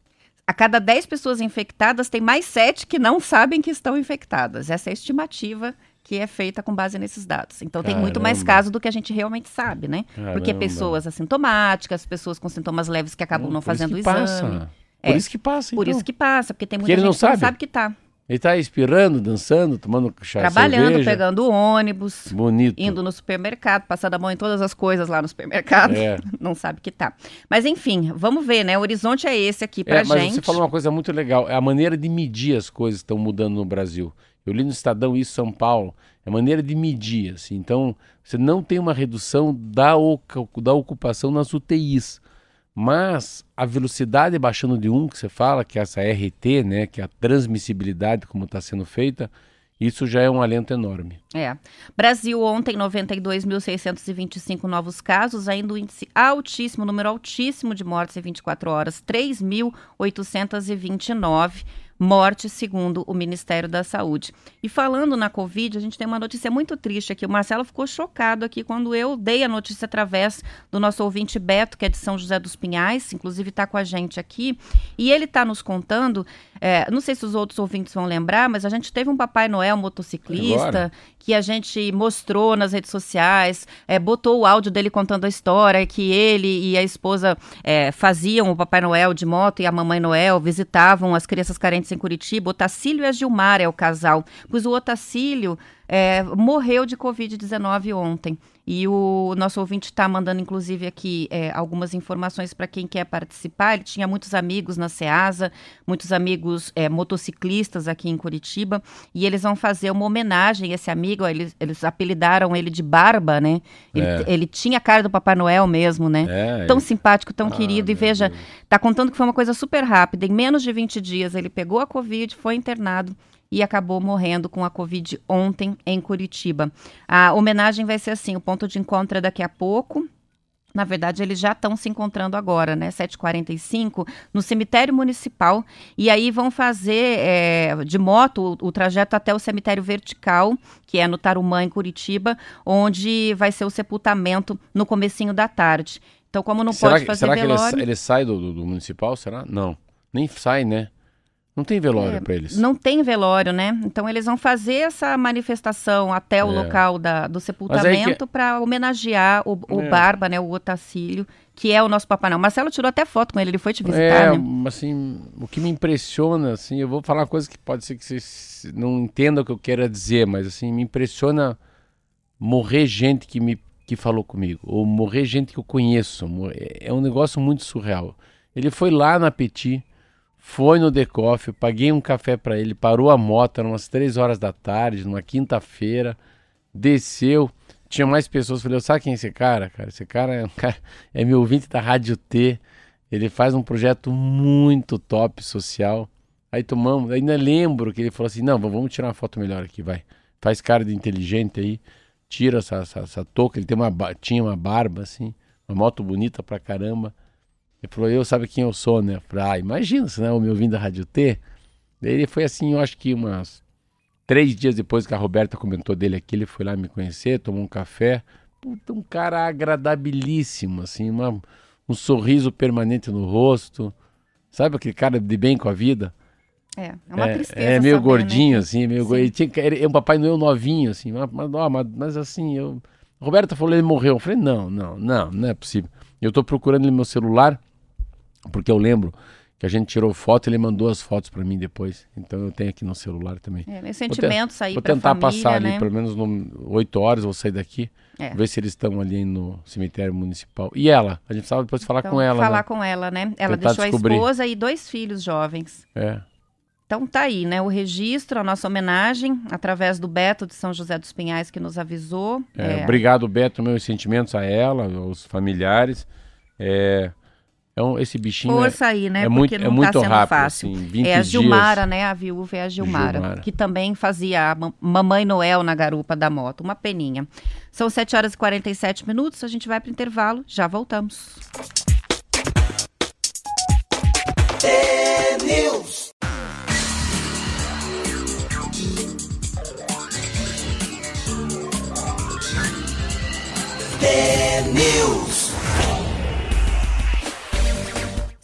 A cada 10 pessoas infectadas, tem mais 7 que não sabem que estão infectadas. Essa é a estimativa que é feita com base nesses dados. Então tem muito mais Caramba. casos do que a gente realmente sabe, né? Porque Caramba. pessoas assintomáticas, pessoas com sintomas leves que acabam não, por isso fazendo o exame. Passa. Por É. isso que passa, Por então. isso que passa, porque tem Porque muita não gente que não sabe. que tá. Ele tá espirrando, dançando, tomando chá Trabalhando, cerveja. pegando ônibus, Bonito. indo no supermercado, passando a mão em todas as coisas lá no supermercado. É. [LAUGHS] Não sabe que tá. Mas enfim, vamos ver, né? O horizonte é esse aqui pra É, mas gente. você falou uma coisa muito legal. É a maneira de medir as coisas que estão mudando no Brasil. Eu li no Estadão isso São Paulo. É a maneira de medir. Assim. Então, você não tem uma redução da, oca- da ocupação nas UTIs. Mas a velocidade baixando de 1, que você fala, que é essa RT, né, que é a transmissibilidade como está sendo feita, isso já é um alento enorme. É. Brasil ontem, 92.625 novos casos, ainda um índice altíssimo, número altíssimo de mortes em 24 horas, 3.829 mortes, segundo o Ministério da Saúde. E falando na Covid, a gente tem uma notícia muito triste aqui. O Marcelo ficou chocado aqui quando eu dei a notícia através do nosso ouvinte Beto, que é de São José dos Pinhais, inclusive está com a gente aqui, e ele está nos contando, é, não sei se os outros ouvintes vão lembrar, mas a gente teve um Papai Noel motociclista, Agora? que a gente mostrou nas redes sociais, é, botou o áudio dele contando a história, que ele e a esposa é, faziam o Papai Noel de moto e a Mamãe Noel, visitavam as crianças carentes em Curitiba. O Tacílio e a Gilmar é o casal, pois o Otacílio é, morreu de Covid-19 ontem. E o nosso ouvinte está mandando, inclusive, aqui é, algumas informações para quem quer participar. Ele tinha muitos amigos na SEASA, muitos amigos é, motociclistas aqui em Curitiba, e eles vão fazer uma homenagem a esse amigo. Eles, eles apelidaram ele de Barba, né? Ele, É. ele tinha a cara do Papai Noel mesmo, né? É, Tão simpático, tão Ah, querido. E veja, Deus. tá contando que foi uma coisa super rápida. Em menos de 20 dias, ele pegou a Covid, foi internado e acabou morrendo com a Covid ontem em Curitiba. A homenagem vai ser assim: o ponto de encontro é daqui a pouco. Na verdade, eles já estão se encontrando agora, né? 7h45, no cemitério municipal. E aí vão fazer é, de moto o, o, trajeto até o cemitério vertical, que é no Tarumã, em Curitiba, onde vai ser o sepultamento no comecinho da tarde. Então, como não será pode que, fazer será velório... que ele, ele sai do, do, do municipal, será? Não, nem sai, né? Não tem velório É, para eles. Não tem velório, né? Então eles vão fazer essa manifestação até o É. local da, do sepultamento para homenagear o, o É. Barba, né? O Otacílio, que é o nosso Papai Noel. Marcelo tirou até foto com ele, ele foi te visitar, É, né? assim, o que me impressiona, assim, eu vou falar uma coisa que pode ser que vocês não entendam o que eu quero dizer, mas assim, me impressiona morrer gente que me que falou comigo, ou morrer gente que eu conheço. mor- É um negócio muito surreal. Ele foi lá na Petit, foi no eu paguei um café para ele, parou a moto, eram umas três horas da tarde, numa quinta-feira, desceu, tinha mais pessoas, falei, sabe quem é esse cara, cara? Esse cara é um cara, é meu ouvinte da Rádio T, ele faz um projeto muito top social. Aí tomamos, ainda lembro que ele falou assim: não, vamos tirar uma foto melhor aqui, vai. Faz cara de inteligente aí, tira essa, essa, essa touca. Ele tem uma, tinha uma barba assim, uma moto bonita pra caramba. Ele falou: eu sabe quem eu sou, né? Eu falei: ah, imagina, se não é o meu ouvindo da Rádio T. Daí ele foi assim, eu acho que umas três dias depois que a Roberta comentou dele aqui, ele foi lá me conhecer, tomou um café. Puta, um cara agradabilíssimo, assim, uma, um sorriso permanente no rosto. Sabe aquele cara de bem com a vida? É, é uma é, tristeza. é meio saber, gordinho, né? assim, meio gordinho. Ele, tinha, ele é um papai Noel novinho, assim, mas, mas, mas, assim, eu. Roberta falou ele morreu. Eu falei, não, não, não, não é possível. Eu tô procurando ele no meu celular, porque eu lembro que a gente tirou foto e ele mandou as fotos para mim depois. Então eu tenho aqui no celular também. É, meus sentimentos aí Vou tentar família, passar né? ali, pelo menos no, 8 horas, vou sair daqui, É. ver se eles estão ali no cemitério municipal. E ela? A gente precisava depois falar Então, com ela, falar né? com ela, né? Ela Tentar deixou descobrir. a esposa e dois filhos jovens. É. Então tá aí, né? O registro, a nossa homenagem, através do Beto de São José dos Pinhais, que nos avisou. É, É, Obrigado, Beto. Meus sentimentos a ela, aos familiares. É, é um- esse bichinho é- Força aí, né? é Porque muito- é não muito tá sendo rápido, fácil. assim, 20 é a dias. Gilmara, né? A viúva é a Gilmara, Gilmara. que também fazia a mam- Mamãe Noel na garupa da moto. Uma peninha. São 7 horas e 47 minutos, a gente vai para intervalo, já voltamos. News. News.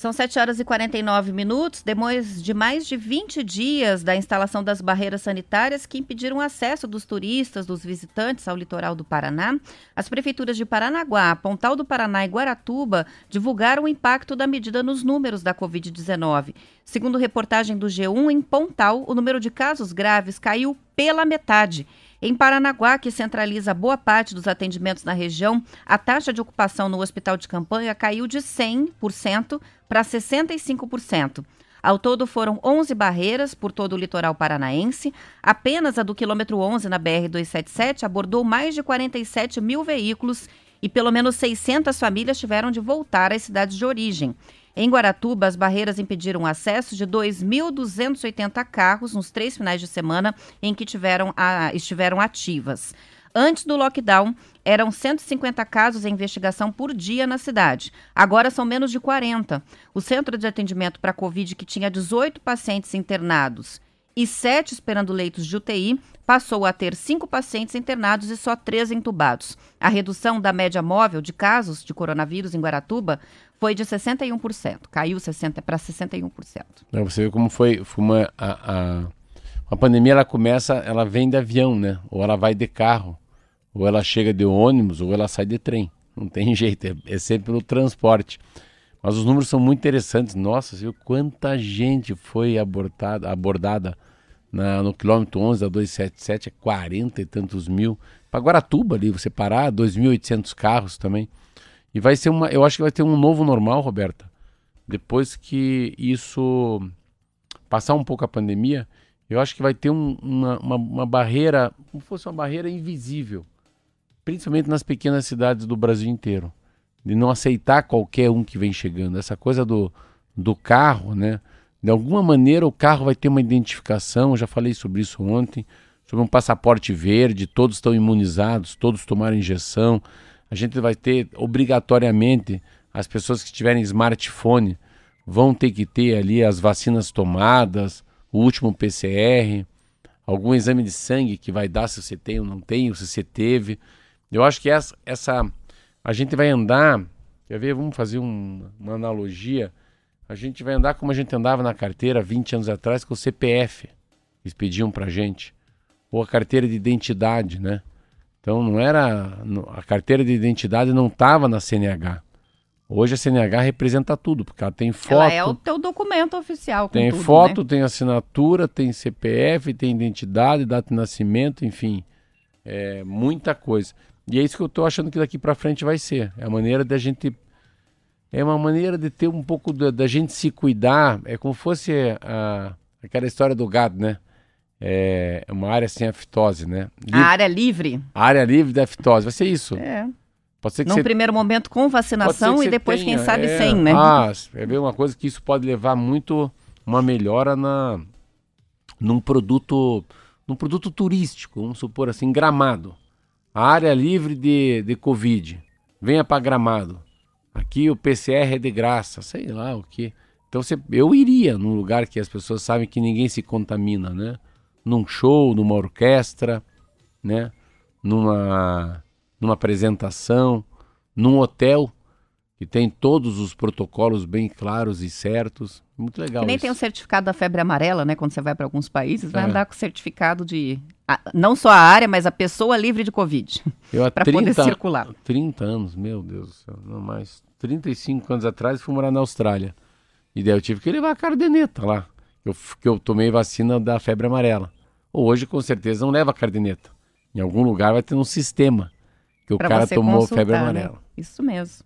São 7 horas e 49 minutos, depois de mais de 20 dias da instalação das barreiras sanitárias que impediram o acesso dos turistas, dos visitantes ao litoral do Paraná, as prefeituras de Paranaguá, Pontal do Paraná e Guaratuba divulgaram o impacto da medida nos números da Covid-19. Segundo reportagem do G1, em Pontal, o número de casos graves caiu pela metade. Em Paranaguá, que centraliza boa parte dos atendimentos na região, a taxa de ocupação no hospital de campanha caiu de 100% para 65%. Ao todo, foram 11 barreiras por todo o litoral paranaense. Apenas a do quilômetro 11 na BR-277 abordou mais de 47 mil veículos e pelo menos 600 famílias tiveram de voltar às cidades de origem. Em Guaratuba, as barreiras impediram o acesso de 2.280 carros nos três finais de semana em que tiveram a- estiveram ativas. Antes do lockdown, eram 150 casos em investigação por dia na cidade. Agora são menos de 40. O centro de atendimento para Covid, que tinha 18 pacientes internados e 7 esperando leitos de UTI, passou a ter 5 pacientes internados e só 3 entubados. A redução da média móvel de casos de coronavírus em Guaratuba foi de 61%, caiu 60 para 61%. Né, Você vê como foi, foi uma, a, a, a pandemia ela começa, ela vem de avião, né? Ou ela vai de carro, ou ela chega de ônibus, ou ela sai de trem. Não tem [LAUGHS] jeito, é, é sempre no transporte. Mas os números são muito interessantes. Nossa, viu quanta gente foi abortada, abordada na, no quilômetro 11 da 277, é 40 e tantos mil. Para Guaratuba ali, você parar, 2.800 carros também. E vai ser uma, eu acho que vai ter um novo normal, Roberta. Depois que isso passar um pouco a pandemia, eu acho que vai ter um- uma, uma, uma barreira, como se fosse uma barreira invisível, principalmente nas pequenas cidades do Brasil inteiro, de não aceitar qualquer um que vem chegando. Essa coisa do, do carro, né? De alguma maneira o carro vai ter uma identificação, eu já falei sobre isso ontem, sobre um passaporte verde, todos estão imunizados, todos tomaram injeção, A gente vai ter obrigatoriamente as pessoas que tiverem smartphone vão ter que ter ali as vacinas tomadas, o último PCR, algum exame de sangue que vai dar se você tem ou não tem, ou se você teve. Eu acho que essa, essa a gente vai andar, quer ver, vamos fazer um- uma analogia. A gente vai andar como a gente andava na carteira 20 anos atrás com o CPF. Eles pediam pra gente. Ou a carteira de identidade, né? Então não era. A carteira de identidade não estava na CNH. Hoje a CNH representa tudo, porque ela tem foto. Ela é o teu documento oficial. Tem tudo, foto, né? tem assinatura, tem CPF, tem identidade, data de nascimento, enfim. É muita coisa. E é isso que eu tô achando que daqui para frente vai ser. É a maneira da gente. É uma maneira de ter um pouco da, da gente se cuidar. É como fosse a, aquela história do gado, né? É uma área sem afitose, né? A área livre. área livre da afitose. Vai ser isso. É. Pode ser que Num você primeiro momento com vacinação e depois, tenha, quem sabe, é. sem, né? Ah, é uma coisa que isso pode levar muito uma melhora na num produto num produto turístico, vamos supor assim, Gramado. A área livre de, de Covid. Venha para Gramado. Aqui o PCR é de graça, sei lá o que. Então você, eu iria num lugar que as pessoas sabem que ninguém se contamina, né? Num show, numa orquestra, né? Numa numa apresentação, num hotel que tem todos os protocolos bem claros e certos. Muito legal Que nem isso. tem o certificado da febre amarela, né? Quando você vai para alguns países, vai É. andar com certificado de. a- não só a área, mas a pessoa livre de Covid. Eu há [LAUGHS] poder 30, circular. 30 anos, meu Deus do céu, não mais. 35 anos atrás fui morar na Austrália. E daí eu tive que levar a cardeneta lá. Eu, que eu tomei vacina da febre amarela. Hoje, com certeza, não leva a cardeneta. Em algum lugar vai ter um sistema que o Pra cara tomou febre né? amarela. Isso mesmo.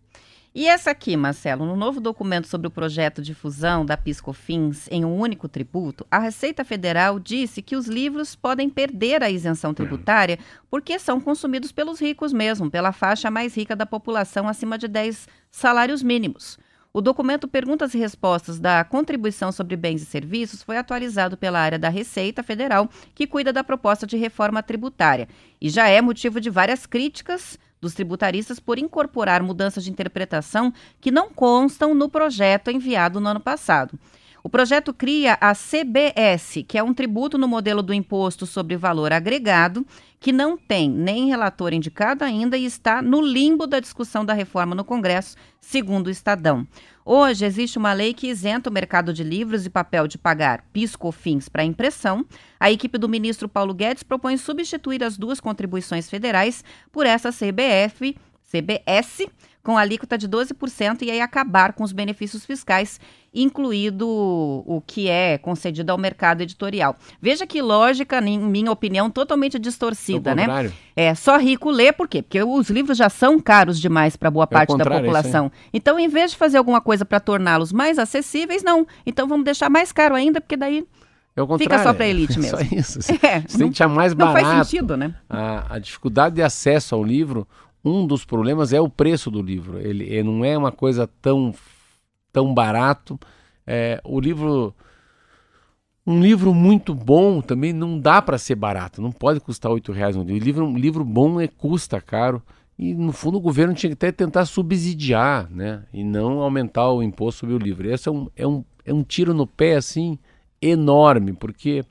E essa aqui, Marcelo, no novo documento sobre o projeto de fusão da Piscofins em um único tributo, a Receita Federal disse que os livros podem perder a isenção tributária porque são consumidos pelos ricos mesmo, pela faixa mais rica da população acima de 10 salários mínimos. O documento Perguntas e Respostas da Contribuição sobre Bens e Serviços foi atualizado pela área da Receita Federal, que cuida da proposta de reforma tributária, e já é motivo de várias críticas dos tributaristas por incorporar mudanças de interpretação que não constam no projeto enviado no ano passado. O projeto cria a CBS, que é um tributo no modelo do Imposto sobre Valor Agregado, que não tem nem relator indicado ainda e está no limbo da discussão da reforma no Congresso, segundo o Estadão. Hoje existe uma lei que isenta o mercado de livros e papel de pagar PIS/COFINS para impressão. A equipe do ministro Paulo Guedes propõe substituir as duas contribuições federais por essa CBF, CBS, com alíquota de 12% e aí acabar com os benefícios fiscais, incluído o que é concedido ao mercado editorial. Veja que lógica, em minha opinião, totalmente distorcida, né? É, só rico lê, por quê? Porque os livros já são caros demais para boa parte da contrário, é aí. população. Então, em vez de fazer alguma coisa para torná-los mais acessíveis, não. Então, vamos deixar mais caro ainda, porque daí É Fica só pra elite [LAUGHS] é mesmo. Só isso. [LAUGHS] É, tem não- que mais não barato. faz sentido, né? A, a dificuldade de acesso ao livro, um dos problemas é o preço do livro. Ele, ele não é uma coisa tão, tão barato. É, o livro. Um livro muito bom também não dá para ser barato, não pode custar R$ reais um livro. Um livro bom é, custa caro. E no fundo o governo tinha que até tentar subsidiar, né? E não aumentar o imposto sobre o livro. Esse é um, é um, é um tiro no pé assim enorme, porque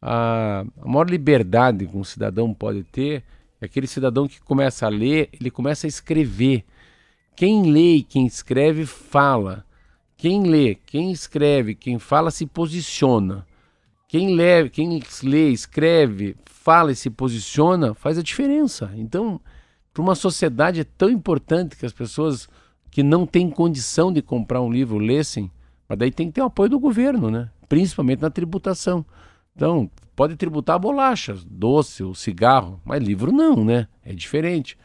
a, a maior liberdade que um cidadão pode ter aquele cidadão que começa a ler, ele começa a escrever. Quem lê e quem escreve fala. Quem lê, quem escreve, quem fala se posiciona. Quem lê, quem lê, escreve, fala e se posiciona faz a diferença. Então, para uma sociedade é tão importante que as pessoas que não têm condição de comprar um livro lessem, mas daí tem que ter o apoio do governo, né? Principalmente na tributação. Então, pode tributar bolachas, doce, o cigarro, mas livro não, né? É diferente.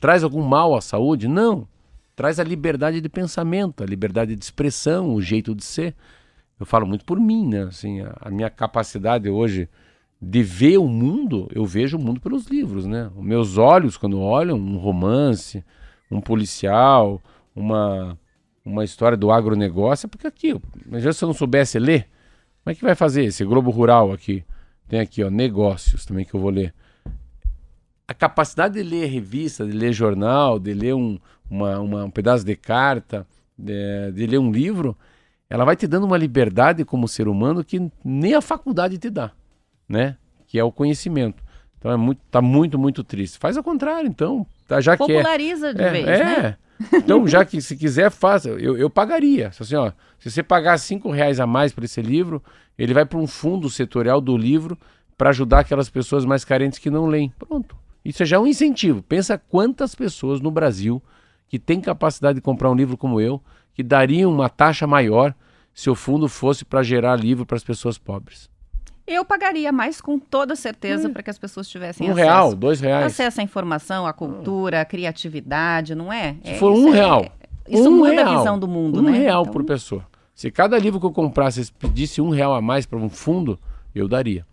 Traz algum mal à saúde? Não. Traz a liberdade de pensamento, a liberdade de expressão, o jeito de ser. Eu falo muito por mim, né? Assim, a, a minha capacidade hoje de ver o mundo, eu vejo o mundo pelos livros, né? Os meus olhos, quando olham um romance, um policial, uma, uma história do agronegócio, é porque aqui, mas se eu não soubesse ler, como é que vai fazer esse Globo Rural aqui? Tem aqui, ó, negócios também que eu vou ler. a capacidade de ler revista, de ler jornal, de ler um, uma, uma- um pedaço de carta, de, de ler um livro, ela vai te dando uma liberdade como ser humano que nem a faculdade te dá, né? Que é o conhecimento. Então é muito, tá muito, muito triste. Faz ao contrário, então. Tá, já que é, Populariza de é, vez, é. né? Então, já que se quiser, faça. Eu, eu pagaria. Assim, ó, se você pagar cinco reais a mais por esse livro, ele vai para um fundo setorial do livro para ajudar aquelas pessoas mais carentes que não leem. Pronto. Isso já é um incentivo. Pensa quantas pessoas no Brasil que têm capacidade de comprar um livro como eu, que dariam uma taxa maior se o fundo fosse para gerar livro para as pessoas pobres. Eu pagaria mais com toda certeza para que as pessoas tivessem Um acesso. real, dois reais. Acesso à informação, à cultura, à criatividade, não é? Se É, for um é- real. Isso um muda real, a visão do mundo, um né? real Então, por pessoa. Se cada livro que eu comprasse pedisse um real a mais para um fundo, eu daria.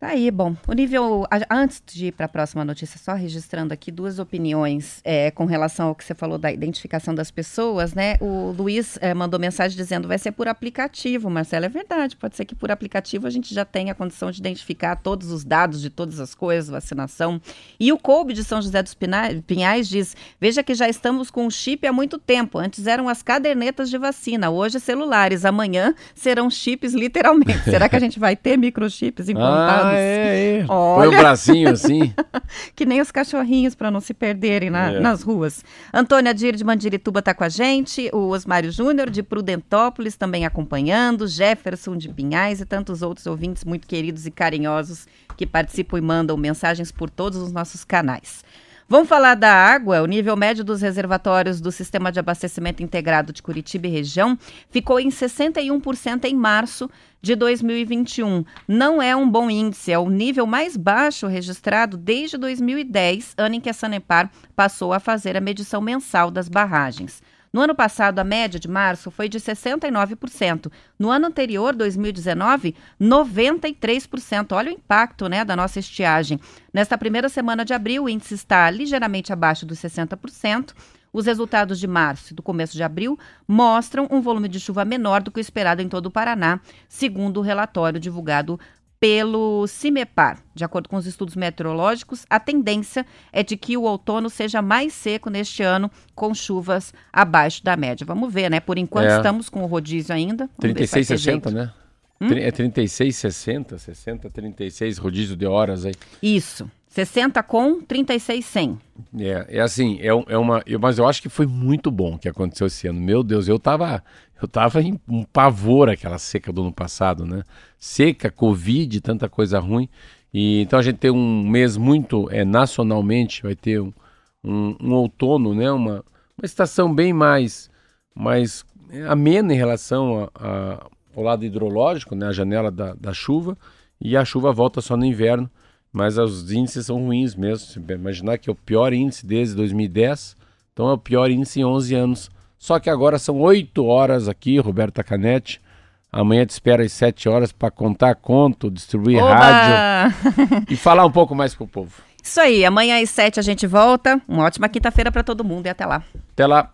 Tá aí, bom. O nível. Antes de ir para a próxima notícia, só registrando aqui duas opiniões é, com relação ao que você falou da identificação das pessoas, né? O Luiz é, mandou mensagem dizendo vai ser por aplicativo, Marcelo. É verdade, pode ser que por aplicativo a gente já tenha a condição de identificar todos os dados de todas as coisas, vacinação. E o Coube de São José dos Pinhais diz: veja que já estamos com o chip há muito tempo. Antes eram as cadernetas de vacina, hoje celulares. Amanhã serão chips, literalmente. [LAUGHS] Será que a gente vai ter microchips implantados? Ah, é, é. Põe Olha. o bracinho assim. [LAUGHS] Que nem os cachorrinhos para não se perderem na- É. nas ruas. Antônia Dir de Mandirituba está com a gente, o Osmário Júnior de Prudentópolis também acompanhando, Jefferson de Pinhais e tantos outros ouvintes muito queridos e carinhosos que participam e mandam mensagens por todos os nossos canais. Vamos falar da água. O nível médio dos reservatórios do Sistema de Abastecimento Integrado de Curitiba e região ficou em 61% em março de 2021. Não é um bom índice, é o nível mais baixo registrado desde 2010, ano em que a Sanepar passou a fazer a medição mensal das barragens. No ano passado, a média de março foi de 69%. No ano anterior, 2019, 93%. Olha o impacto né, da nossa estiagem. Nesta primeira semana de abril, o índice está ligeiramente abaixo dos 60%. Os resultados de março e do começo de abril mostram um volume de chuva menor do que o esperado em todo o Paraná, segundo o relatório divulgado pelo CIMEPAR. De acordo com os estudos meteorológicos, a tendência é de que o outono seja mais seco neste ano, com chuvas abaixo da média. Vamos ver, né? Por enquanto É. estamos com o rodízio ainda. Vamos ver se vai 36, ter 60, jeito. né? Tri- É 36, 60, 60, 36, rodízio de horas aí. Isso. 60 com 36 sem. É, é assim, é, é uma. eu- mas eu acho que foi muito bom o que aconteceu esse ano. Meu Deus, eu tava. Eu tava em um pavor aquela seca do ano passado, né? Seca, Covid, tanta coisa ruim. E então a gente tem um mês muito é, nacionalmente, vai ter um, um, um outono, né? Uma, uma estação bem mais, mais é, amena em relação a- a- ao lado hidrológico, né? A janela da, da chuva. E a chuva volta só no inverno. Mas os índices são ruins mesmo. Imaginar que é o pior índice desde 2010, então é o pior índice em 11 anos. Só que agora são 8 horas aqui, Roberta Canetti. Amanhã te espera às 7 horas para contar conto, distribuir rádio Oba! [LAUGHS] e falar um pouco mais pro povo. Isso aí, amanhã às 7 a gente volta. Uma ótima quinta-feira para todo mundo e até lá. Até lá.